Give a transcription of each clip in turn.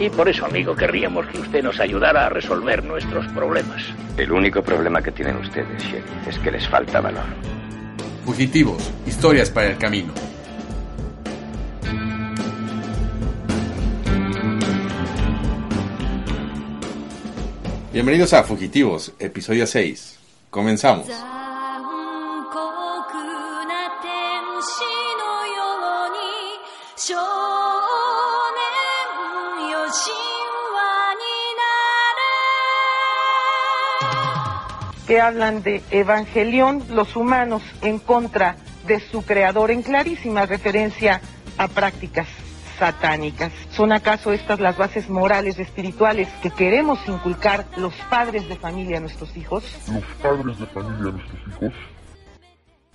Y por eso, amigo, querríamos que usted nos ayudara a resolver nuestros problemas. El único problema que tienen ustedes, Sheriff, es que les falta valor. Fugitivos, historias para el camino. Bienvenidos a Fugitivos, episodio 6. Comenzamos. Que hablan de evangelión, los humanos en contra de su creador, en clarísima referencia a prácticas satánicas. ¿Son acaso estas las bases morales, espirituales que queremos inculcar los padres de familia a nuestros hijos?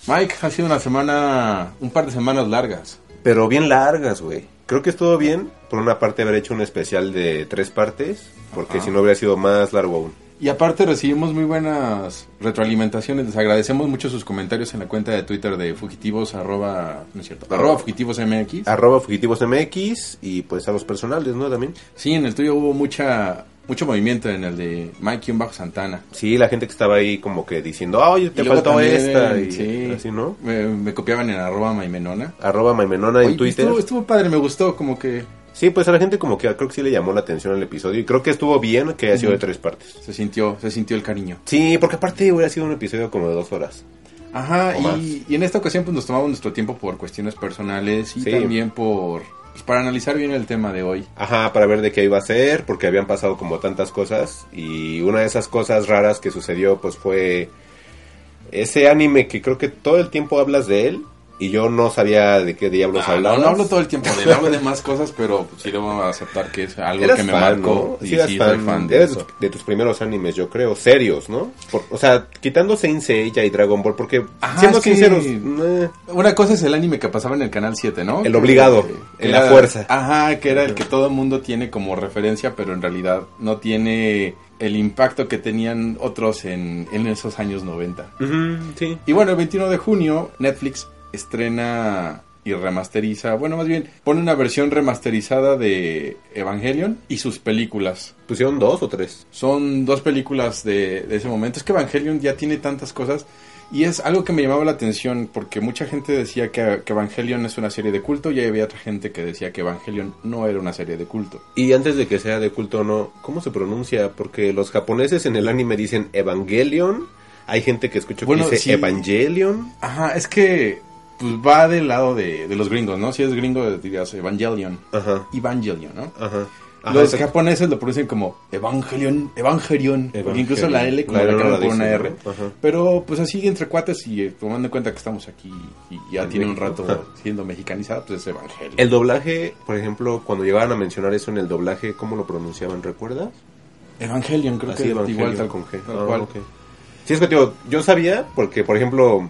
Mike, ha sido una semana, un par de semanas largas. Pero bien largas, güey. Creo que estuvo bien, por una parte, haber hecho un especial de tres partes, porque Ajá. si no hubiera sido más largo aún. Y aparte recibimos muy buenas retroalimentaciones. Les agradecemos mucho sus comentarios en la cuenta de Twitter de fugitivos arroba, no es cierto, arroba fugitivos MX. Arroba Fugitivos MX y pues a los personales, ¿no? También. Sí, en el tuyo hubo mucha mucho movimiento en el de Mike y bajo Santana. Sí, la gente que estaba ahí como que diciendo, "Ah, oye, te faltó esta. Y sí, así, ¿no? Me, me copiaban en arroba maimenona. Arroba Maimenona Oye, en Twitter. Estuvo, estuvo padre, me gustó, como que Sí, pues a la gente como que creo que sí le llamó la atención el episodio y creo que estuvo bien que haya sido de tres partes. se sintió, se sintió el cariño. Sí, porque aparte hubiera sido un episodio como de dos horas. Ajá, y, y en esta ocasión pues nos tomamos nuestro tiempo por cuestiones personales y Sí. también por pues, para analizar bien el tema de hoy. Ajá, para ver de qué iba a ser, porque habían pasado como tantas cosas. Y una de esas cosas raras que sucedió, pues fue ese anime que creo que todo el tiempo hablas de él. Y yo no sabía de qué diablos Ah, no, no hablo todo el tiempo de él, hablo de más cosas, pero sí debo aceptar que es algo Eras que me fan, marcó. ¿no? y Sí, sí, fan, soy fan de eres eso. de tus primeros animes, yo creo, serios, ¿no? Por- o sea, quitando Saint Seiya y Dragon Ball, porque Ajá, siendo es que- sinceros, eh, Una cosa es el anime que pasaba en el canal 7, ¿no? El obligado, en la fuerza. Ajá, que era el que todo el mundo tiene como referencia, pero en realidad no tiene el impacto que tenían otros en, en esos años 90. ujú, sí. Y bueno, el 21 de junio Netflix estrena y remasteriza, bueno, más bien pone una versión remasterizada de Evangelion y sus películas. ¿Pusieron dos o tres? Son dos películas de, de ese momento. Es que Evangelion ya tiene tantas cosas y es algo que me llamaba la atención porque mucha gente decía que, que Evangelion es una serie de culto y había otra gente que decía que Evangelion no era una serie de culto. Y antes de que sea de culto o no, ¿cómo se pronuncia? Porque los japoneses en el anime dicen Evangelion. Hay gente que escucho Bueno, que dice sí. Evangelion. Ajá, es que pues va del lado de, de los gringos, ¿no? Si es gringo dirías Evangelion. Ajá, Evangelion, ¿no? ajá. Ajá, Los exacto. japoneses lo pronuncian como Evangelion, Evangelion, porque incluso la L como La la, la por una R. ¿no? Ajá. Pero pues así entre cuates y eh, tomando en cuenta que estamos aquí y ya En tiene un rato siendo mexicanizada, pues es Evangelion. El doblaje, por ejemplo, cuando llegaban a mencionar eso en el doblaje, ¿cómo lo pronunciaban? ¿Recuerdas? Evangelion, creo Así, que Evangelion igual tal, con G. tal Ah, cual. Sí, es que digo, yo sabía, porque por ejemplo,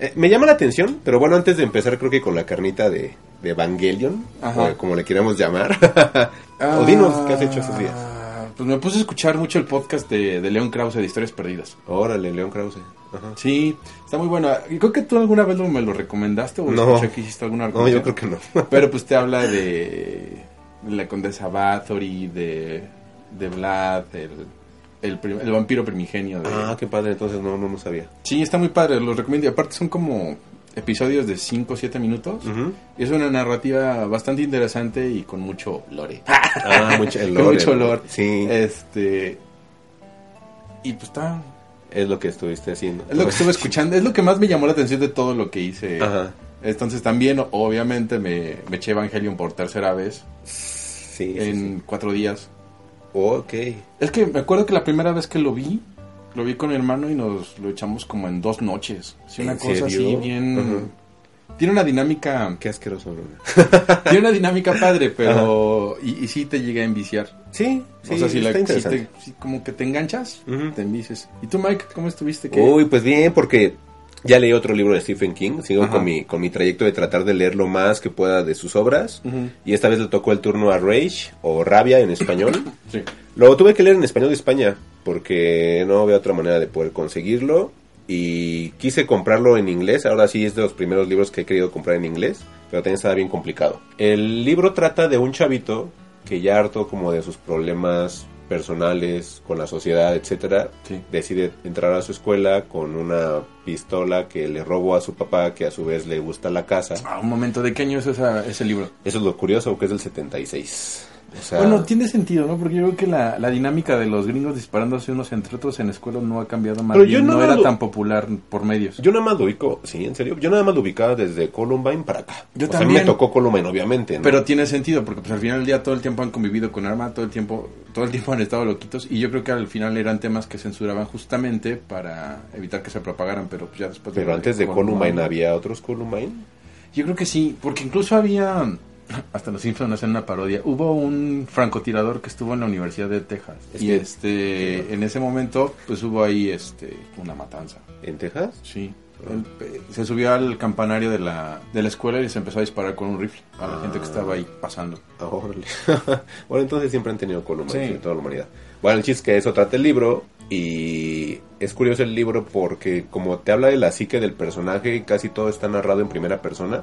eh, me llama la atención, pero bueno, antes de empezar creo que con la carnita de, de Evangelion, o como le queramos llamar. o dinos, ¿qué has hecho esos días? Ah, Pues me puse a escuchar mucho el podcast de, de León Krause de Historias Perdidas. Órale, León Krause. Ajá. Sí, está muy bueno. Y creo que tú alguna vez lo- me lo recomendaste o No. escuché que hiciste alguna No, yo creo que no. Pero pues te habla de, de la condesa Bathory, de, de Vlad, el, el, el vampiro primigenio. De... Ah, qué padre, entonces no, no, no sabía. Sí, está muy padre, los recomiendo. Y aparte son como episodios de 5 o 7 minutos. Y es una narrativa bastante interesante y con mucho lore. Ah, mucho, el con lore, mucho lore. Sí, Este... Y pues está... es lo que estuviste haciendo. Es lo que estuve escuchando, es lo que más me llamó la atención de todo lo que hice. Ajá. Entonces también, obviamente, me, me eché Evangelion por tercera vez Sí, sí, en sí. cuatro días. Ok. Es que me acuerdo que la primera vez que lo vi, lo vi con mi hermano y nos lo echamos como en dos noches. Sí, una ¿En cosa así bien... Tiene una dinámica... Qué asqueroso, bro. tiene una dinámica padre, pero... Y, y sí te llega a enviciar. Sí, sí, o sea, si, la, si interesante. te- si como que te enganchas, te envices. ¿Y tú, Mike, cómo estuviste? ¿Qué? Uy, pues bien, porque ya leí otro libro de Stephen King. Sigo Ajá. con mi, con mi trayecto de tratar de leer lo más que pueda de sus obras. Y esta vez le tocó el turno a Rage, o Rabia en español. Sí. lo tuve que leer en español de España, porque no había otra manera de poder conseguirlo. Y quise comprarlo en inglés. Ahora sí es de los primeros libros que he querido comprar en inglés. Pero también estaba bien complicado. El libro trata de un chavito que ya harto como de sus problemas personales con la sociedad, etcétera, Sí. decide entrar a su escuela con una pistola que le robó a su papá, que a su vez le gusta la casa. Ah, un momento, ¿de qué año es esa- ese libro? Eso es lo curioso, que es del 76. O sea, Bueno, tiene sentido, ¿no? Porque yo creo que la, la dinámica de los gringos disparándose unos entre otros en la escuela no ha cambiado más Pero bien, yo no no era lo- tan popular por medios. yo nada más lo ubico, sí, en serio, yo nada más lo ubicaba desde Columbine para acá. Yo o sea, también. me tocó Columbine, obviamente, ¿no? Pero tiene sentido, porque pues al final del día todo el tiempo han convivido con arma, todo el tiempo, todo el tiempo han estado loquitos, y yo creo que al final eran temas que censuraban justamente para evitar que se propagaran, pero pues ya después Pero antes de Columbine había otros Columbine. Yo creo que sí, porque incluso había, hasta los Simpsons hacen una parodia, hubo un francotirador que estuvo en la Universidad de Texas, Es y este, en ese momento, pues hubo ahí este, una matanza. ¿En Texas? Sí. Él, eh, se subió al campanario de la, de la escuela y se empezó a disparar con un rifle a la gente que estaba ahí pasando. Ah, órale. bueno, entonces siempre han tenido Columbine Sí. en toda la humanidad. Bueno, el chiste es que eso trata el libro y es curioso el libro porque como te habla de la psique del personaje, casi todo está narrado en primera persona,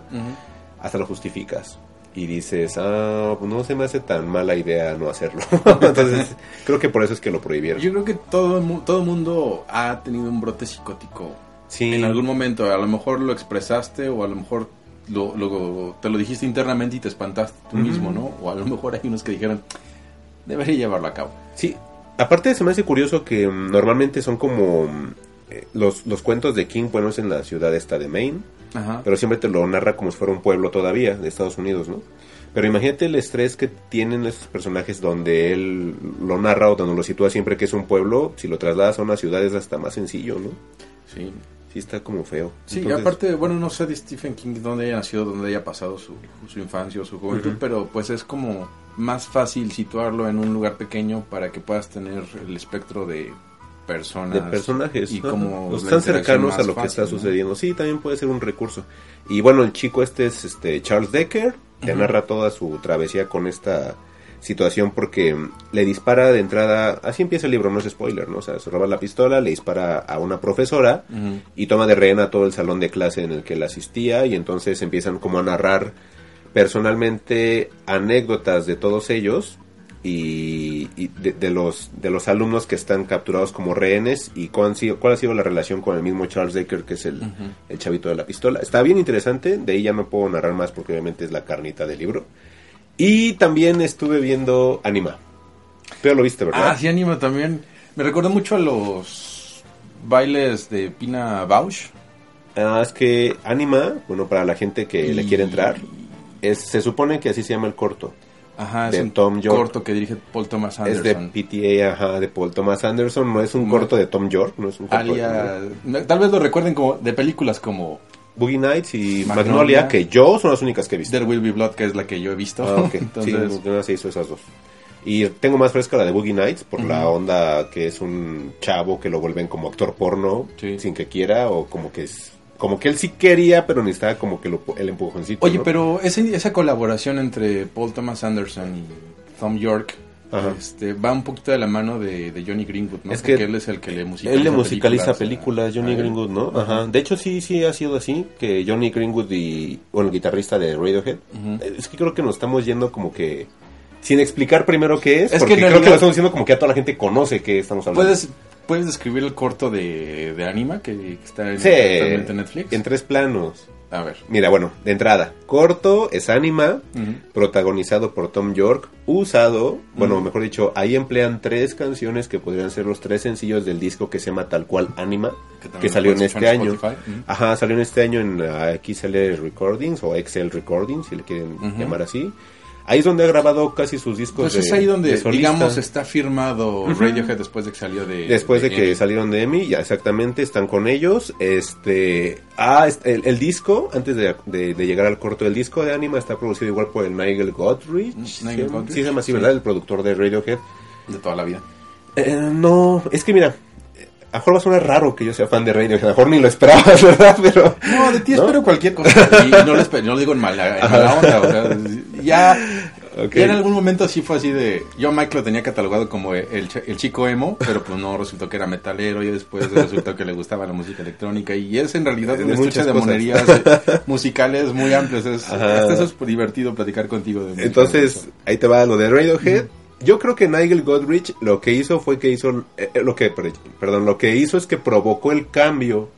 hasta lo justificas. Y dices, ah, pues no se me hace tan mala idea no hacerlo. Entonces, creo que por eso es que lo prohibieron. Yo creo que todo todo mundo ha tenido un brote psicótico sí, en algún momento. A lo mejor lo expresaste o a lo mejor lo, lo- te lo dijiste internamente y te espantaste tú mismo, ¿no? O a lo mejor hay unos que dijeron, debería llevarlo a cabo. Sí, aparte se me hace curioso que mm, normalmente son como mm, eh, los, los cuentos de King, bueno, es en la ciudad esta de Maine, Ajá. pero siempre te lo narra como si fuera un pueblo todavía de Estados Unidos, ¿no? Pero imagínate el estrés que tienen esos personajes donde él lo narra o donde lo sitúa siempre que es un pueblo, si lo trasladas a una ciudad es hasta más sencillo, ¿no? Sí. Sí está como feo. Sí, Entonces, aparte, bueno, no sé de Stephen King dónde haya nacido, dónde haya pasado su, su infancia o su juventud, Ujú. pero pues es como más fácil situarlo en un lugar pequeño para que puedas tener el espectro de personas. de personajes y como están cercanos a lo que está ¿no? sucediendo sí también puede ser un recurso y bueno el chico este es este Charles Decker te Ujú. narra toda su travesía con esta situación porque le dispara de entrada así empieza el libro no es spoiler no o sea se roba la pistola le dispara a una profesora y toma de rehén a todo el salón de clase en el que él asistía y entonces empiezan como a narrar personalmente anécdotas de todos ellos y, y de, de los de los alumnos que están capturados como rehenes y cuál, han sido- cuál ha sido la relación con el mismo Charles Decker que es el, el chavito de la pistola está bien interesante de ahí ya no puedo narrar más porque obviamente es la carnita del libro y también estuve viendo Anima pero lo viste verdad Ah, sí, anima también. Me recordó mucho a los bailes de Pina Bausch. Ah, es que Anima, bueno, para la gente que le quiere entrar, es, se supone que así se llama el corto. Ajá, es de un Tom York. corto que dirige Paul Thomas Es de Anderson. PTA, ajá, de Paul Thomas Anderson. No es un No. corto de Tom York, no es un corto de Alia- tal vez lo recuerden como de películas como Boogie Nights y Magnolia. Magnolia, que yo son las únicas que he visto. There Will Be Blood, que es la que yo he visto. Ah, ok. Entonces, sí, no se hizo esas dos. Y tengo más fresca la de Boogie Nights por la onda que es un chavo que lo vuelven como actor porno Sí. sin que quiera o como que es como que él sí quería pero necesitaba como que lo- el empujoncito. Oye, ¿no? pero ese- esa colaboración entre Paul Thomas Anderson y Tom York Ajá. este, va un poquito de la mano de, de Johnny Greenwood, ¿no? Es Porque que él es el que le musicaliza Él le musicaliza películas, películas, Johnny a. Greenwood, ¿no? Ajá. De hecho, sí, sí ha sido así, que Johnny Greenwood y, bueno, el guitarrista de Radiohead, Ujú. es que creo que nos estamos yendo como que, sin explicar primero qué es, Es que porque en creo que lo estamos diciendo como que ya toda la gente conoce que estamos hablando. ¿Puedes, ¿Puedes describir el corto de, de Anima que, que está en, Sí, en Netflix? en tres planos. A ver. Mira, bueno, de entrada, corto, es Anima, protagonizado por Tom York, usado, bueno, mejor dicho, ahí emplean tres canciones que podrían ser los tres sencillos del disco que se llama tal cual Anima, Que salió en este año. Ajá, salió en este año en uh, XL Recordings o XL Recordings, si le quieren llamar así. Ahí es donde ha grabado casi sus discos Pues de es ahí donde, de digamos, está firmado. Radiohead después de que salió de... Después de que Emmy. salieron de Emmy, ya exactamente, están con ellos. Este, ah, este, el, el disco, antes de, de- de llegar al corto, el disco de Anima está producido igual por el Nigel Godrich. Nigel. Godrich, Sí, se llama así, sí. ¿verdad? El productor de Radiohead. De toda la vida. Eh, no, es que mira, a lo mejor va a sonar raro que yo sea fan de Radiohead, a lo mejor ni lo esperabas, ¿verdad? Pero, No, de ti ¿no? espero cualquier cosa. Y no lo, espe- no lo digo en mala, en mala onda. O sea, ya Y en algún momento sí fue así de... Yo a Mike lo tenía catalogado como el, el chico emo, pero pues no, resultó que era metalero y después resultó que le gustaba la música electrónica y es en realidad un estuche de monerías eh, musicales muy amplios. Es, hasta eso es divertido platicar contigo. De. Entonces, ahí te va lo de Radiohead. Yo creo que Nigel Godrich lo que hizo fue que hizo, eh, eh, lo que, per- perdón, lo que hizo es que provocó el cambio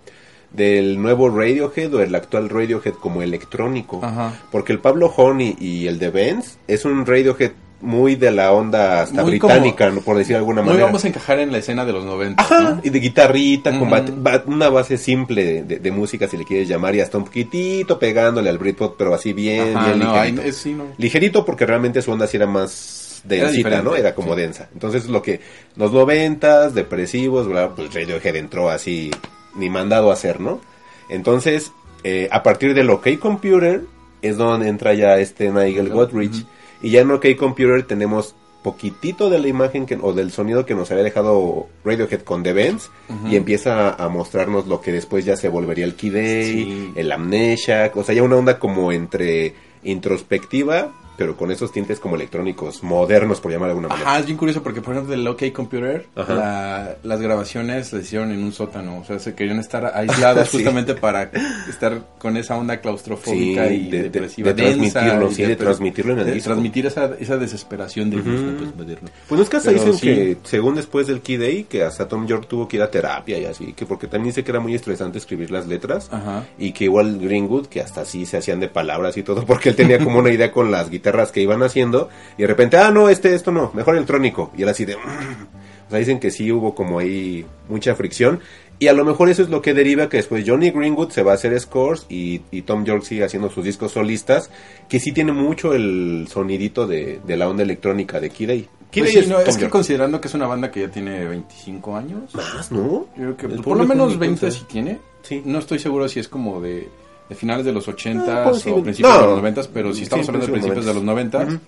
del nuevo Radiohead o el actual Radiohead como electrónico. Ajá. Porque el Pablo Honey y el de Benz es un Radiohead muy de la onda hasta Muy británica, por decir de alguna Muy manera. vamos a encajar en la escena de los 90. Ajá, ¿no? y de guitarrita, con una base simple de, música, si le quieres llamar, y hasta un poquitito pegándole al Britpop, pero así bien, Ajá, bien no, ligerito. es- sí, no. Ligerito porque realmente su onda sí era más densita, ¿no? Era como sí. densa. Entonces lo que los noventas, depresivos, bla, pues Radiohead entró así, ni mandado a hacer, ¿no? Entonces, eh, a partir del OK Computer es donde entra ya este Nigel Godrich. Y ya en OK Computer tenemos poquitito de la imagen que, o del sonido que nos había dejado Radiohead con The Vents y empieza a, a mostrarnos lo que después ya se volvería el Key Day, Sí. el Amnesia, o sea, ya una onda como entre introspectiva, pero con esos tintes como electrónicos modernos, por llamar de alguna manera. Ajá, es bien curioso porque, por ejemplo, del OK Computer, la- las grabaciones se hicieron en un sótano. O sea, se querían estar aislados Sí. justamente para estar con esa onda claustrofóbica Sí, y de- de- depresiva. de densa transmitirlo, y sí, de transmitirlo en el de disco. Transmitir esa, esa desesperación del pues, moderno. Pues no es que hasta Pero dicen sí. que, según después del Key Day, que hasta Tom York tuvo que ir a terapia y así, que porque también dice que era muy estresante escribir las letras, Ajá. y que igual Greenwood, que hasta así se hacían de palabras y todo, porque él tenía como una idea con las guitarras que iban haciendo, y de repente, ah, no, este, esto no, mejor electrónico, y él así de... O sea, dicen que sí hubo como ahí mucha fricción, y a lo mejor eso es lo que deriva que después Johnny Greenwood se va a hacer scores y, y Tom York sigue haciendo sus discos solistas, que sí tiene mucho el sonidito de, de la onda electrónica de. Key Pues no, es que considerando que es una banda que ya tiene 25 años, Más, ¿no? creo que por lo menos ni 20 cuenta. sí tiene. Sí. No estoy seguro si es como de, de finales de los 80 Ah, pues o principios no. de los 90, pero si Sí, estamos hablando de principios principios de los los 90, Ujú.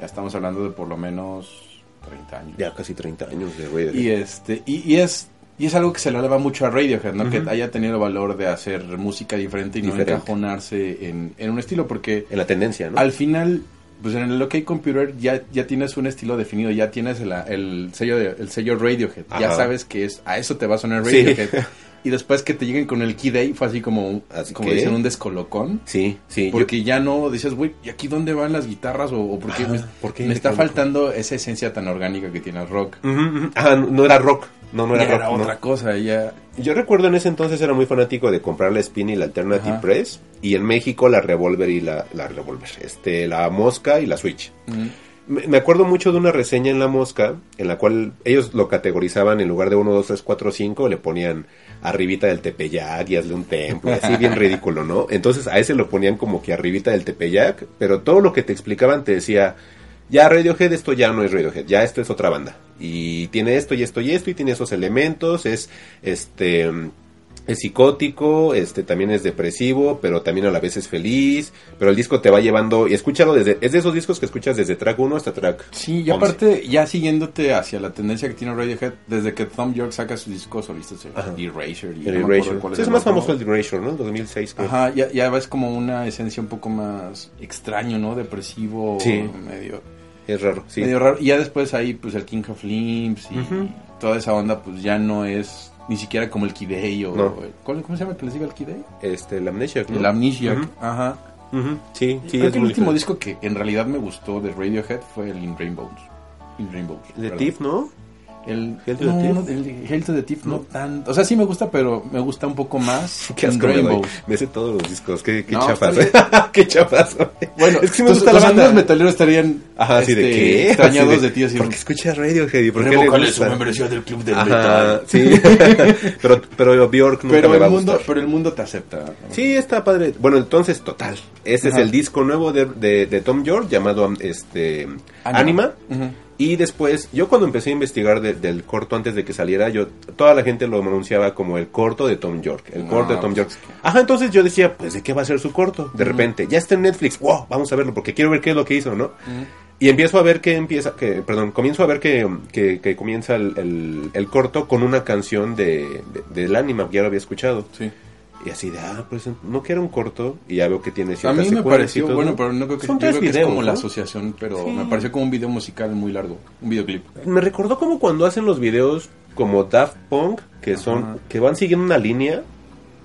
ya estamos hablando de por lo menos 30 años. Ya casi 30 años de Radiohead. Y este y, y es y es algo que se le eleva mucho a Radiohead, ¿no? Que haya tenido el valor de hacer música diferente y no encajonarse en, en un estilo, porque En la tendencia, ¿no? al final, pues en el OK Computer ya, ya tienes un estilo definido, ya tienes el, el sello de- el sello Radiohead, ya sabes que es a eso te va a sonar Sí. Y después que te lleguen con el Key Day fue así como, Así como que- dicen, un descolocón. Sí, sí. yo- Porque ya no dices, güey, ¿y aquí dónde van las guitarras? O, o por qué me, ¿por qué me está faltando esa esencia tan orgánica que tiene el rock? Ah, no, era rock. No, no era rock. era no. otra cosa, ya... Yo recuerdo en ese entonces era muy fanático de comprar la Spin y la Alternative Ajá. Press. Y en México la Revolver y la, la Revolver. Este, la Mosca y la Switch. Me me acuerdo mucho de una reseña en La Mosca, en la cual ellos lo categorizaban en lugar de 1, 2, 3, 4, 5, le ponían arribita del Tepeyac y hazle un templo, así bien ridículo, ¿no? Entonces a ese lo ponían como que arribita del Tepeyac, pero todo lo que te explicaban te decía, ya Radiohead esto ya no es Radiohead, ya esto es otra banda. Y tiene esto y esto y esto y tiene esos elementos, es este es psicótico, este también es depresivo, pero también a la vez es feliz, pero el disco te va llevando y escúchalo desde es de esos discos que escuchas desde track 1 hasta track Sí, y 11. aparte, ya siguiéndote hacia la tendencia que tiene Radiohead, desde que Tom York saca solistas, el Ajá. Erasure y el no Erasure. cuál es el más famoso el Erasure, ¿no? El 2006 creo. Ajá, ya, ya ves como una esencia un poco más extraño, ¿no? Depresivo, Sí. medio, Es raro, sí. medio raro. Y ya después ahí, pues el King of Limbs y toda esa onda, pues ya no es ni siquiera como el Kidei o... No. ¿cuál- ¿Cómo se llama que les diga el Kidei? Este, el Amnesia, ¿no? El Amnesiac, ajá. Sí, sí, Creo es que el último diferente. disco que en realidad me gustó de Radiohead fue el In Rainbows. In Rainbows. de. Tiff, ¿no? El to no, the Thief. no, to the Thief no tanto. O sea, sí me gusta, pero me gusta un poco más In asco me sé todos los discos, qué, qué No, chafas. está qué chafas. Bueno, es que sí me gusta tus la banda. metaleros estarían Ajá, así de este, qué? extrañados Así de ti. Así ¿Por qué escuchas Radiohead y por qué le Revócale su gusta? membresía del club del Ajá, metal. sí. pero, pero Bjork nunca Pero me va a el, mundo, gustar. pero el mundo te acepta. Sí, está padre. Bueno, entonces, total. Ese Ajá. es el disco nuevo de, de, de Tom York llamado este Anima. Anima. Ujú. Y después, yo cuando empecé a investigar de- del corto antes de que saliera, yo toda la gente lo anunciaba como el corto de Tom York. El No, corto de Tom pues York. es que- Ajá, entonces yo decía, pues, ¿de qué va a ser su corto? De repente, ya está en Netflix. Wow, vamos a verlo porque quiero ver qué es lo que hizo, ¿no? Y empiezo a ver que empieza, que, perdón, comienzo a ver que, que, que comienza el, el- el corto con una canción de, de- del que ya lo había escuchado. Sí. Y así de, ah, pues no que era un corto. Y ya veo que tiene A ciertas mí me pareció, todo. bueno, pero no creo que, Son yo tres creo que videos, es como la asociación, pero Sí. me pareció como un video musical muy largo, un videoclip. Me recordó como cuando hacen los videos como Daft Punk, que son Ajá. que van siguiendo una línea,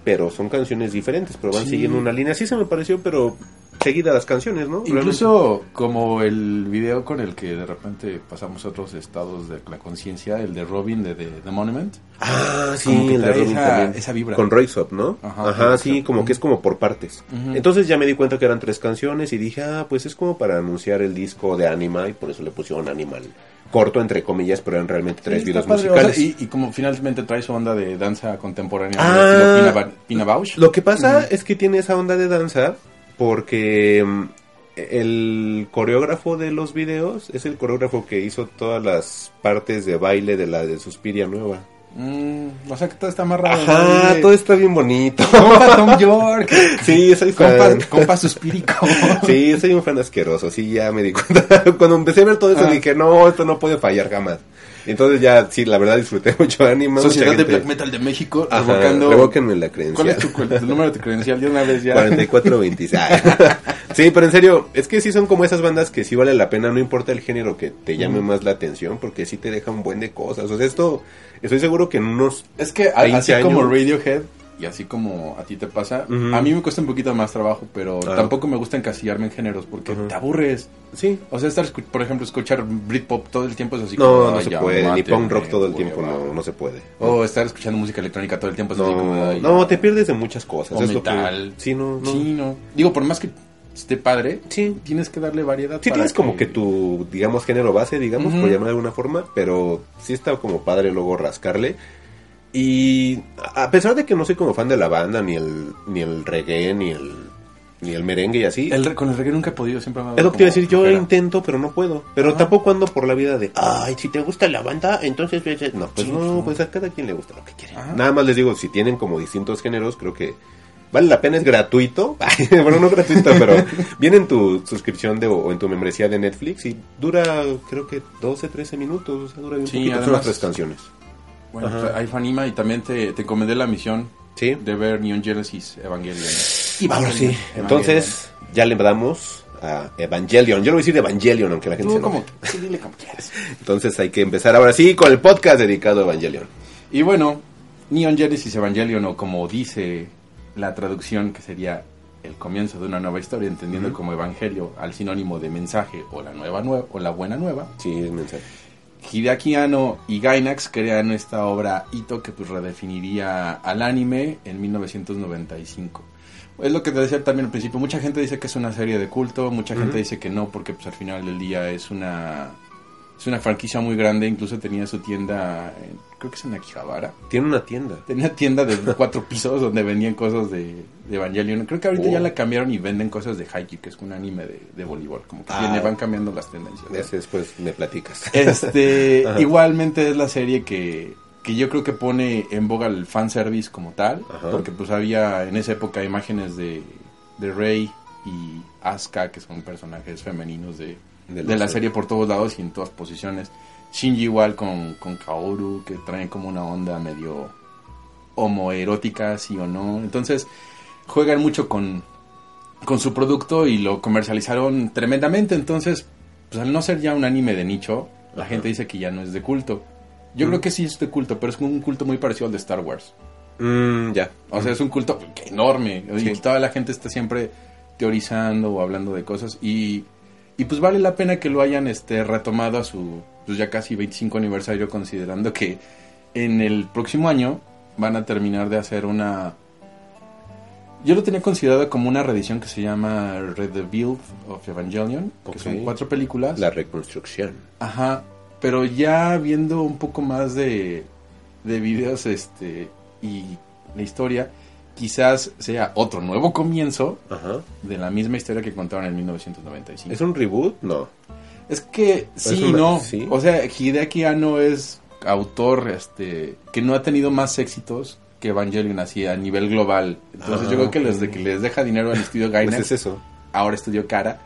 pero son canciones diferentes, pero van Sí. siguiendo una línea. Así se me pareció, pero seguida las canciones, ¿no? Incluso como el video con el que de repente pasamos a otros estados de la conciencia, el de Robin de, The Monument. Ah, sí, Como que el de Robin esa- también. esa vibra. Con Royce Up, ¿no? Ajá, Ajá, sí, como que es como por partes. Entonces ya me di cuenta que eran tres canciones y dije, ah, pues es como para anunciar el disco de Anima y por eso le pusieron Animal. Corto, entre comillas, pero eran realmente tres Sí, videos musicales. o sea, y, y como finalmente trae su onda de danza contemporánea, Ah. Pina Bausch. Lo que pasa es que tiene esa onda de danza porque mm, el coreógrafo de los videos es el coreógrafo que hizo todas las partes de baile de la de Suspiria Nueva. Mm, o sea que todo está amarrado. Ajá, ¿no? todo está bien bonito. Compa Tom York. Sí, soy compa, fan. compa Suspírico. Sí, soy un fan asqueroso, sí, ya me di cuenta. Cuando empecé a ver todo eso Ah. dije, no, esto no puede fallar jamás. Entonces ya, sí, la verdad disfruté mucho Anima. Sociedad de Black Metal de México, Ajá, revocando... revóquenme la creencia. ¿Cuál es tu, tu número de tu credencial? De una vez ya. 4426. sí, pero en serio, es que sí son como esas bandas que sí vale la pena, no importa el género que te llame más la atención, porque sí te deja un buen de cosas. O sea, esto, estoy seguro que en unos... Es que a- 20 así como años. Radiohead y así como a ti te pasa, a mí me cuesta un poquito más trabajo, pero Ah. tampoco me gusta encasillarme en géneros porque te aburres. Sí. O sea, estar, por ejemplo, escuchar Britpop todo el tiempo es así No, como, no "Ay, se puede, ni punk rock todo el tiempo, va". no, no se puede. O estar escuchando música electrónica todo el tiempo es así como, No, "Ay, no, ya". te pierdes de muchas cosas. O es lo que- metal. Sí, no, no. Sí, no. Digo, por más que esté padre, Sí. tienes que darle variedad. Sí tienes como que tu, digamos, género base, digamos, por llamar de alguna forma, pero sí está como padre luego rascarle. Y a pesar de que no soy como fan de la banda, ni el, ni el reggae, ni el, ni el merengue y así, El con el reggae nunca he podido, siempre me ha es lo que te iba a decir, yo intento, pero no puedo. Pero Ajá. tampoco ando por la vida de, ay, si te gusta la banda, entonces... ves es-". No, pues Sí, no, sí. pues a cada quien le gusta lo que quiere. Ajá. Nada más les digo, si tienen como distintos géneros, creo que vale la pena, es gratuito. bueno, no gratuito, pero viene en tu suscripción de, o en tu membresía de Netflix y dura, creo que 12, 13 minutos, o sea, dura bien Sí, poquito, son además- las tres canciones. Bueno, pues, ahí fue anima y también te, te encomendé la misión Sí. de ver Neon Genesis Evangelion. Ahora sí, Evangelion. entonces ya le damos a Evangelion. Yo lo voy a decir Evangelion, aunque la gente como, sí, dile como quieras. Entonces hay que empezar ahora sí con el podcast dedicado a Evangelion. Y bueno, Neon Genesis Evangelion, o como dice la traducción, que sería el comienzo de una nueva historia, entendiendo como evangelio al sinónimo de mensaje o la nueva nueva o la buena nueva. Sí, es mensaje. Hideaki Anno y Gainax crean esta obra hito que pues redefiniría al anime en 1995. Es lo que te decía también al principio, mucha gente dice que es una serie de culto, mucha gente dice que no porque pues al final del día es una es una franquicia muy grande, incluso tenía su tienda, en- creo que es en Akihabara. Tiene una tienda. Tenía tienda de cuatro pisos donde vendían cosas de, de Evangelion. Creo que ahorita Oh. ya la cambiaron y venden cosas de Haikyuu, que es un anime de, de voleibol. Como que Ah. van cambiando las tendencias. después me platicas. Este, igualmente es la serie que, que yo creo que pone en boga el fanservice como tal, Ajá. porque pues había en esa época imágenes de, de Rey y Asuka, que son personajes femeninos de, De de, la serie. por todos lados y en todas posiciones. Shinji igual con, con Kaoru, que traen como una onda medio homoerótica, sí o no. Entonces, juegan mucho con, con su producto y lo comercializaron tremendamente. Entonces, pues al no ser ya un anime de nicho, la Ajá. gente dice que ya no es de culto. Yo Mm. creo que sí es de culto, pero es un culto muy parecido al de Star Wars. Mm, ya. O sea, es un culto enorme. Sí. Y toda la gente está siempre teorizando o hablando de cosas. Y, y pues vale la pena que lo hayan este, retomado a su pues ya casi 25 aniversario, considerando que en el próximo año van a terminar de hacer una... Yo lo tenía considerado como una reedición que se llama Red the Build of Evangelion, Ok. que son cuatro películas. La reconstrucción. Ajá, pero ya viendo un poco más de, de videos este y la historia, quizás sea otro nuevo comienzo Ajá. de la misma historia que contaron en 1995. ¿Es un reboot? No. Es que sí, una- no. sí. O sea, Hideaki Anno es autor este que no ha tenido más éxitos que Evangelion así a nivel global. Entonces Ah, yo creo que ok. desde que les deja dinero al estudio Pues Gainax, es eso. ahora estudio Cara,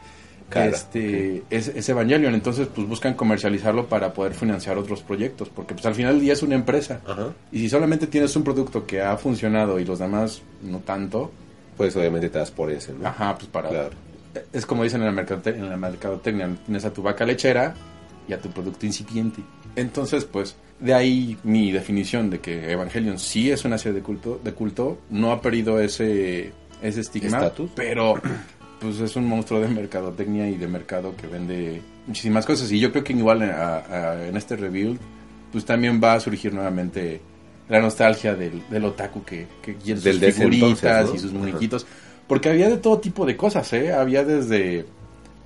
Este es, es Evangelion. Entonces, pues buscan comercializarlo para poder financiar otros proyectos. Porque pues al final del día es una empresa. Ajá. Y si solamente tienes un producto que ha funcionado y los demás no tanto, Pues obviamente te das por ese, ¿no? ajá, pues para... Claro. Es como dicen en la, mercate- en la mercadotecnia, tienes a tu vaca lechera y a tu producto incipiente. Entonces, pues, de ahí mi definición de que Evangelion sí es una serie de culto, de culto no ha perdido ese, ese estigma, ¿Estatus? pero pues es un monstruo de mercadotecnia y de mercado que vende muchísimas cosas. Y yo creo que igual a- a- en este rebuild, pues también va a surgir nuevamente la nostalgia del, del otaku que, que sus Del figuritas entonces, ¿no? y sus muñequitos. Porque había de todo tipo de cosas, ¿eh? Había desde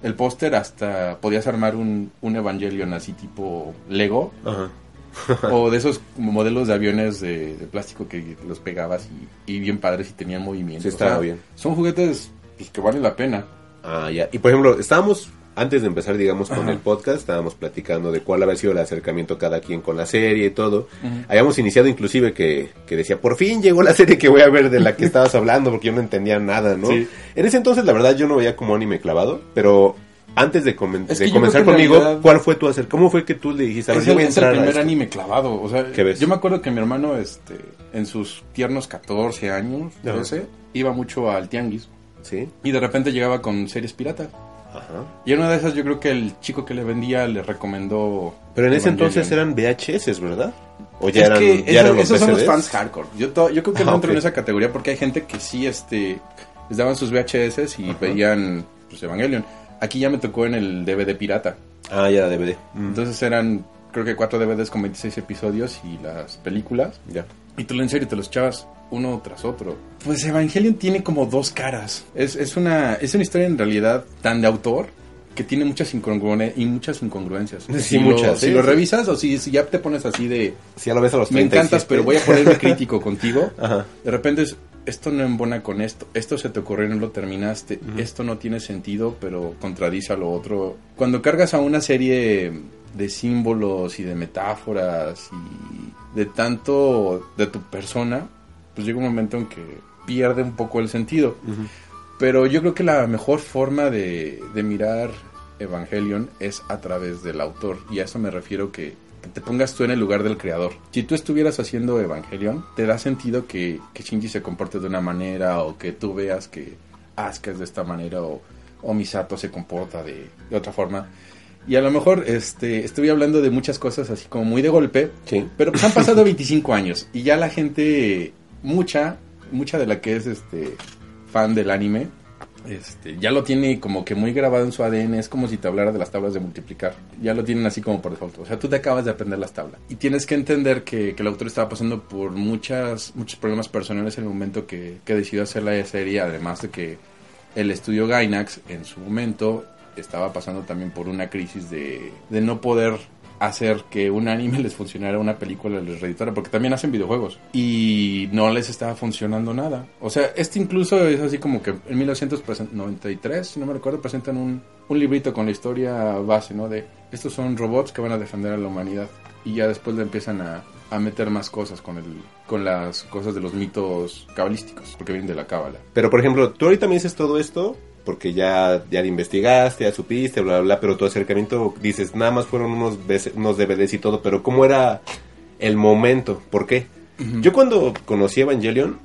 el póster hasta podías armar un, un Evangelion así tipo Lego. Ajá. o de esos modelos de aviones de, de plástico que los pegabas y, y bien padres y tenían movimiento. Sí, estaba bien. Son juguetes pues, que valen la pena. Ah, ya. Y por ejemplo, estábamos, antes de empezar, digamos, con el podcast, estábamos platicando de cuál había sido el acercamiento cada quien con la serie y todo. Habíamos iniciado inclusive que, que decía, por fin llegó la serie que voy a ver de la que estabas hablando, porque yo no entendía nada, ¿no? Sí. En ese entonces, la verdad, yo no veía como anime clavado, pero antes de, comen- Es de que yo comenzar conmigo, realidad- ¿cuál fue tu acer? ¿Cómo fue que tú le dijiste, a ver, Es yo voy a es el a primer esto"? anime clavado. O sea, yo me acuerdo que mi hermano, este, en sus tiernos 14 años, Ajá. 13, iba mucho al tianguis. Sí. Y de repente llegaba con series pirata. Ajá. Y en una de esas yo creo que el chico que le vendía le recomendó... Pero en ese entonces eran VHS, ¿verdad? O ya es eran, que ya eso- eran los esos son los fans hardcore. Yo, to- yo creo que no Ah, entro en esa categoría porque hay gente que sí este, les daban sus VHS y veían pues, Evangelion. Aquí ya me tocó en el DVD pirata. Ah, ya era DVD. Mm, Entonces eran, creo que cuatro DVDs con 26 episodios y las películas. ya. Y tú en serio te los echabas uno tras otro. Pues Evangelion tiene como dos caras. Es, es, una, es una historia en realidad tan de autor que tiene muchas, incongruene- y muchas incongruencias. Sí, si muchas, Lo, sí, si lo revisas o si, si ya te pones así de... Si ya lo ves a los Me 37. encantas, pero voy a ponerme crítico contigo. Ajá. De repente es, esto no embona con esto, esto se te ocurrió y no lo terminaste, esto no tiene sentido, pero contradice a lo otro. Cuando cargas a una serie de símbolos y de metáforas y de tanto de tu persona, pues llega un momento en que pierde un poco el sentido. Pero yo creo que la mejor forma de, de mirar Evangelion es a través del autor. Y a eso me refiero que, te pongas tú en el lugar del creador. Si tú estuvieras haciendo Evangelion, te da sentido que, que Shinji se comporte de una manera o que tú veas que Asuka es de esta manera o, o Misato se comporta de, de otra forma. Y a lo mejor este, estoy hablando de muchas cosas así como muy de golpe, Sí. pero pues han pasado 25 años y ya la gente, mucha, mucha de la que es este fan del anime, este, ya lo tiene como que muy grabado en su ADN. Es como si te hablara de las tablas de multiplicar. Ya lo tienen así como por default. O sea, tú te acabas de aprender las tablas. Y tienes que entender que, el autor estaba pasando por muchas, muchos problemas personales en el momento que, que decidió hacer la serie. Además de que el estudio Gainax en su momento estaba pasando también por una crisis de, de no poder hacer que un anime les funcionara, una película les reeditara, porque también hacen videojuegos y no les estaba funcionando nada. O sea, este incluso es así como que en 1993, si no me recuerdo, presentan un, un librito con la historia base, ¿no? De estos son robots que van a defender a la humanidad y ya después le empiezan a, a meter más cosas con el con las cosas de los mitos cabalísticos, porque vienen de la cábala. Pero, por ejemplo, tú ahorita me dices todo esto porque ya, ya investigaste, ya supiste, bla, bla, bla, pero tu acercamiento, dices, nada más fueron unos, unos DVDs y todo, pero ¿cómo era el momento? ¿Por qué? Yo cuando conocí Evangelion,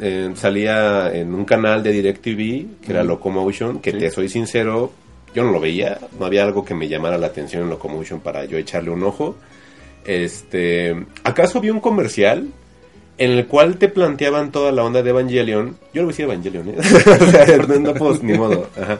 eh, salía en un canal de DirecTV, que era. Locomotion, que Sí. te soy sincero, yo no lo veía, no había algo que me llamara la atención en Locomotion para yo echarle un ojo. Este, ¿acaso había un comercial en el cual te planteaban toda la onda de Evangelion? Yo lo decía Evangelion, ¿eh? O sea, no, no puedo ni modo. Ajá.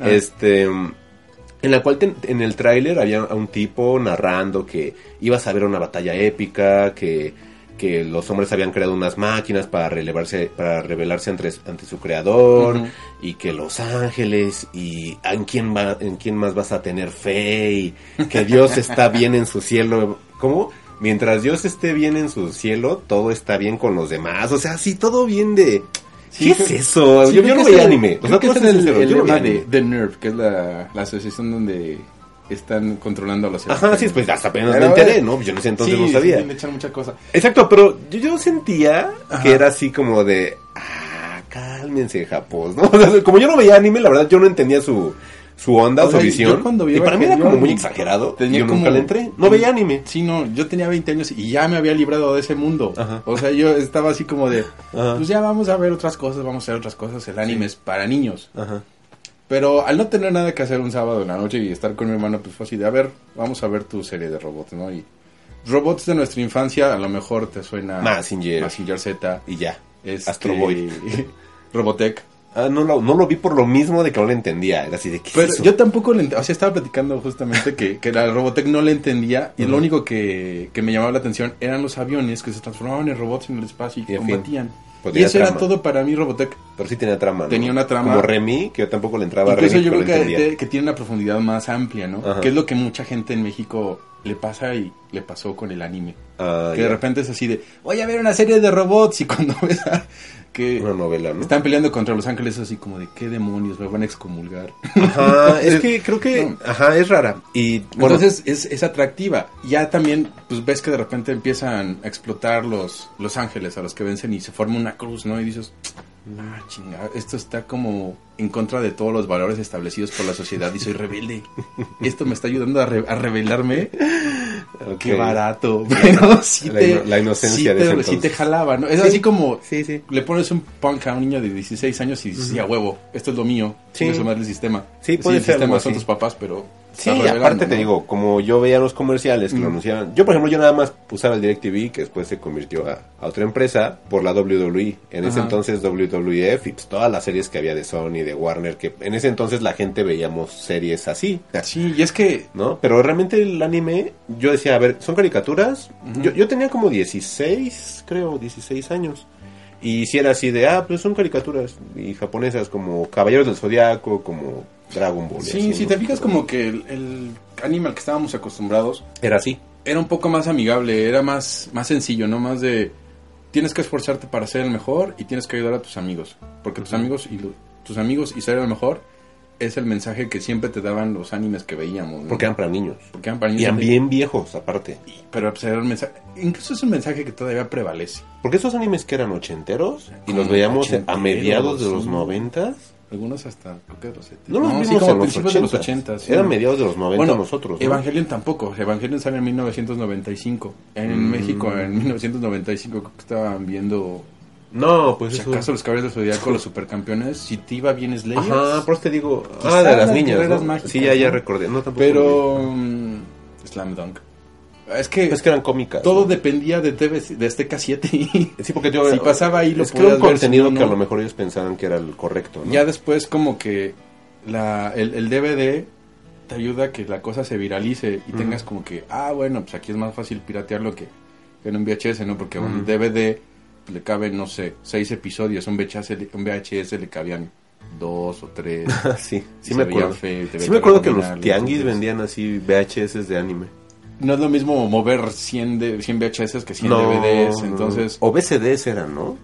Ah. Este, en la cual te- en el tráiler había a un tipo narrando que ibas a ver una batalla épica, que, que los hombres habían creado unas máquinas para relevarse, para rebelarse ante, ante su creador, y que los ángeles, y en quién va, en quién más vas a tener fe, y que Dios está bien en su cielo. ¿Cómo? Mientras Dios esté bien en su cielo, todo está bien con los demás. O sea, sí, todo bien de. Sí, ¿Qué es eso? Sí, yo no veía anime. O sea, que es el, sincero, el yo no de, de NERV, que es la, la asociación donde están controlando a los Ajá, sí, pues hasta apenas me enteré, ¿no? Yo en ese entonces sí, no sí, sabía. le echan mucha cosa. Exacto, pero yo, yo sentía Ajá. que era así como de, ah, cálmense, Japón, ¿no? O sea, como yo no veía anime, la verdad yo no entendía su, su onda, O sea, su visión. y para mí era como muy exagerado. tenía yo como- nunca le entré. No veía anime. Sí, no, yo tenía 20 años y ya me había librado de ese mundo. Ajá. O sea, yo estaba así como de, Ajá. pues ya vamos a ver otras cosas, vamos a hacer otras cosas. El anime es para niños. Ajá. Pero al no tener nada que hacer un sábado en la noche y estar con mi hermano, pues fue así de, a ver, vamos a ver tu serie de robots, ¿no? Y robots de nuestra infancia, a lo mejor te suena... Mazinger. Mazinger Z. Y ya. este, Astro Boy. Robotech. Ah, no, lo, no lo vi por lo mismo de que no le entendía. Era así de que. Pero yo tampoco le ent- o sea, estaba platicando justamente que, que la Robotech no le entendía y lo único que, que me llamaba la atención eran los aviones que se transformaban en robots en el espacio y Y combatían. pues y eso era todo para mí Robotech. Pero sí tenía trama. ¿no? Tenía una trama. Como Remy, que yo tampoco le entraba a Incluso Remy. yo creo que, entendía. que- que tiene una profundidad más amplia, ¿no? Ajá. Que es lo que mucha gente en México le pasa y le pasó con el anime. Ah, que de repente es así de, voy a ver una serie de robots y cuando ves a- que Una novela, ¿no? están peleando contra los ángeles es así como de, ¿qué demonios? Me van a excomulgar. Ajá, es que creo que. No. Ajá, es rara. Y bueno, Entonces es, es atractiva. Ya también, pues ves que de repente empiezan a explotar los, los ángeles a los que vencen y se forma una cruz, ¿no? Y dices, ah, chinga, esto está como en contra de todos los valores establecidos por la sociedad y soy rebelde. Esto me está ayudando a, re- a rebelarme. Qué barato. Pero sí La te, ino- la inocencia sí de te, sí te jalaba, ¿no? Es Sí. así como le pones un punk a un niño de 16 años y dices, sí, a huevo, esto es lo mío. Sí. Sí. el sistema. Sí, puede el ser sistema algo son tus papás, pero... Sí, revelando, aparte te digo, como yo veía los comerciales que lo Mm. anunciaban. Yo, por ejemplo, yo nada más usaba el DirecTV, que después se convirtió a, a otra empresa, por la WWE. En ese entonces WWF y pues, todas las series que había de Sony, de Warner, que en ese entonces la gente veíamos series así. Sí, y es que ¿No? Pero realmente el anime, yo decía, a ver, ¿son caricaturas? Yo, yo tenía como 16, creo, 16 años. Y si era así de, ah, pues son caricaturas. Y japonesas como Caballeros del Zodiaco, como Dragon Ball. Sí, así, si ¿no? te fijas como que el, el anime al que estábamos acostumbrados Era así. era un poco más amigable, era más, más sencillo, ¿no? Más de tienes que esforzarte para ser el mejor y tienes que ayudar a tus amigos. Porque tus amigos y tus amigos y ser el mejor es el mensaje que siempre te daban los animes que veíamos. ¿no? Porque eran para niños. Porque eran para Y niños eran de- bien viejos, aparte. Pero pues, era un mensaje, incluso es un mensaje que todavía prevalece. Porque esos animes que eran ochenteros y los veíamos a mediados de los noventas. Algunos hasta, creo que de los 70. No los vimos sí, como principios de los 80. 80. sí. Eran mediados de los 90 Bueno, nosotros. ¿no? Evangelion tampoco. Evangelion sale en 1995. En Mm. México, en 1995, creo que estaban viendo. No, pues Si eso. acaso los caballeros del zodiaco, los supercampeones. Si te iba bien Slayer. Ajá, por eso te digo. Ah, de las las niñas. guerreras ¿no? mágicas, Sí, ya, ya recordé. No, tampoco. Pero. mm, Slam Dunk. Es que. Es que eran cómicas. todo ¿no? dependía de, TV, de Azteca 7. y Sí, porque yo. si pasaba ahí, lo es que era un contenido que a lo mejor ellos pensaban que era el correcto. ¿no? Ya después, como que la, el, el DVD te ayuda a que la cosa se viralice y tengas como que, ah, bueno, pues aquí es más fácil piratearlo que, que en un VHS, ¿no? Porque un. DVD le caben, no sé, seis episodios, un VHS, un VHS le cabían dos o tres. sí, sí me acuerdo. Sí me acuerdo que los tianguis vendían así VHS de anime. No es lo mismo mover 100, de, 100 VHS que 100 DVDs, no. entonces... O VCDs eran, ¿no?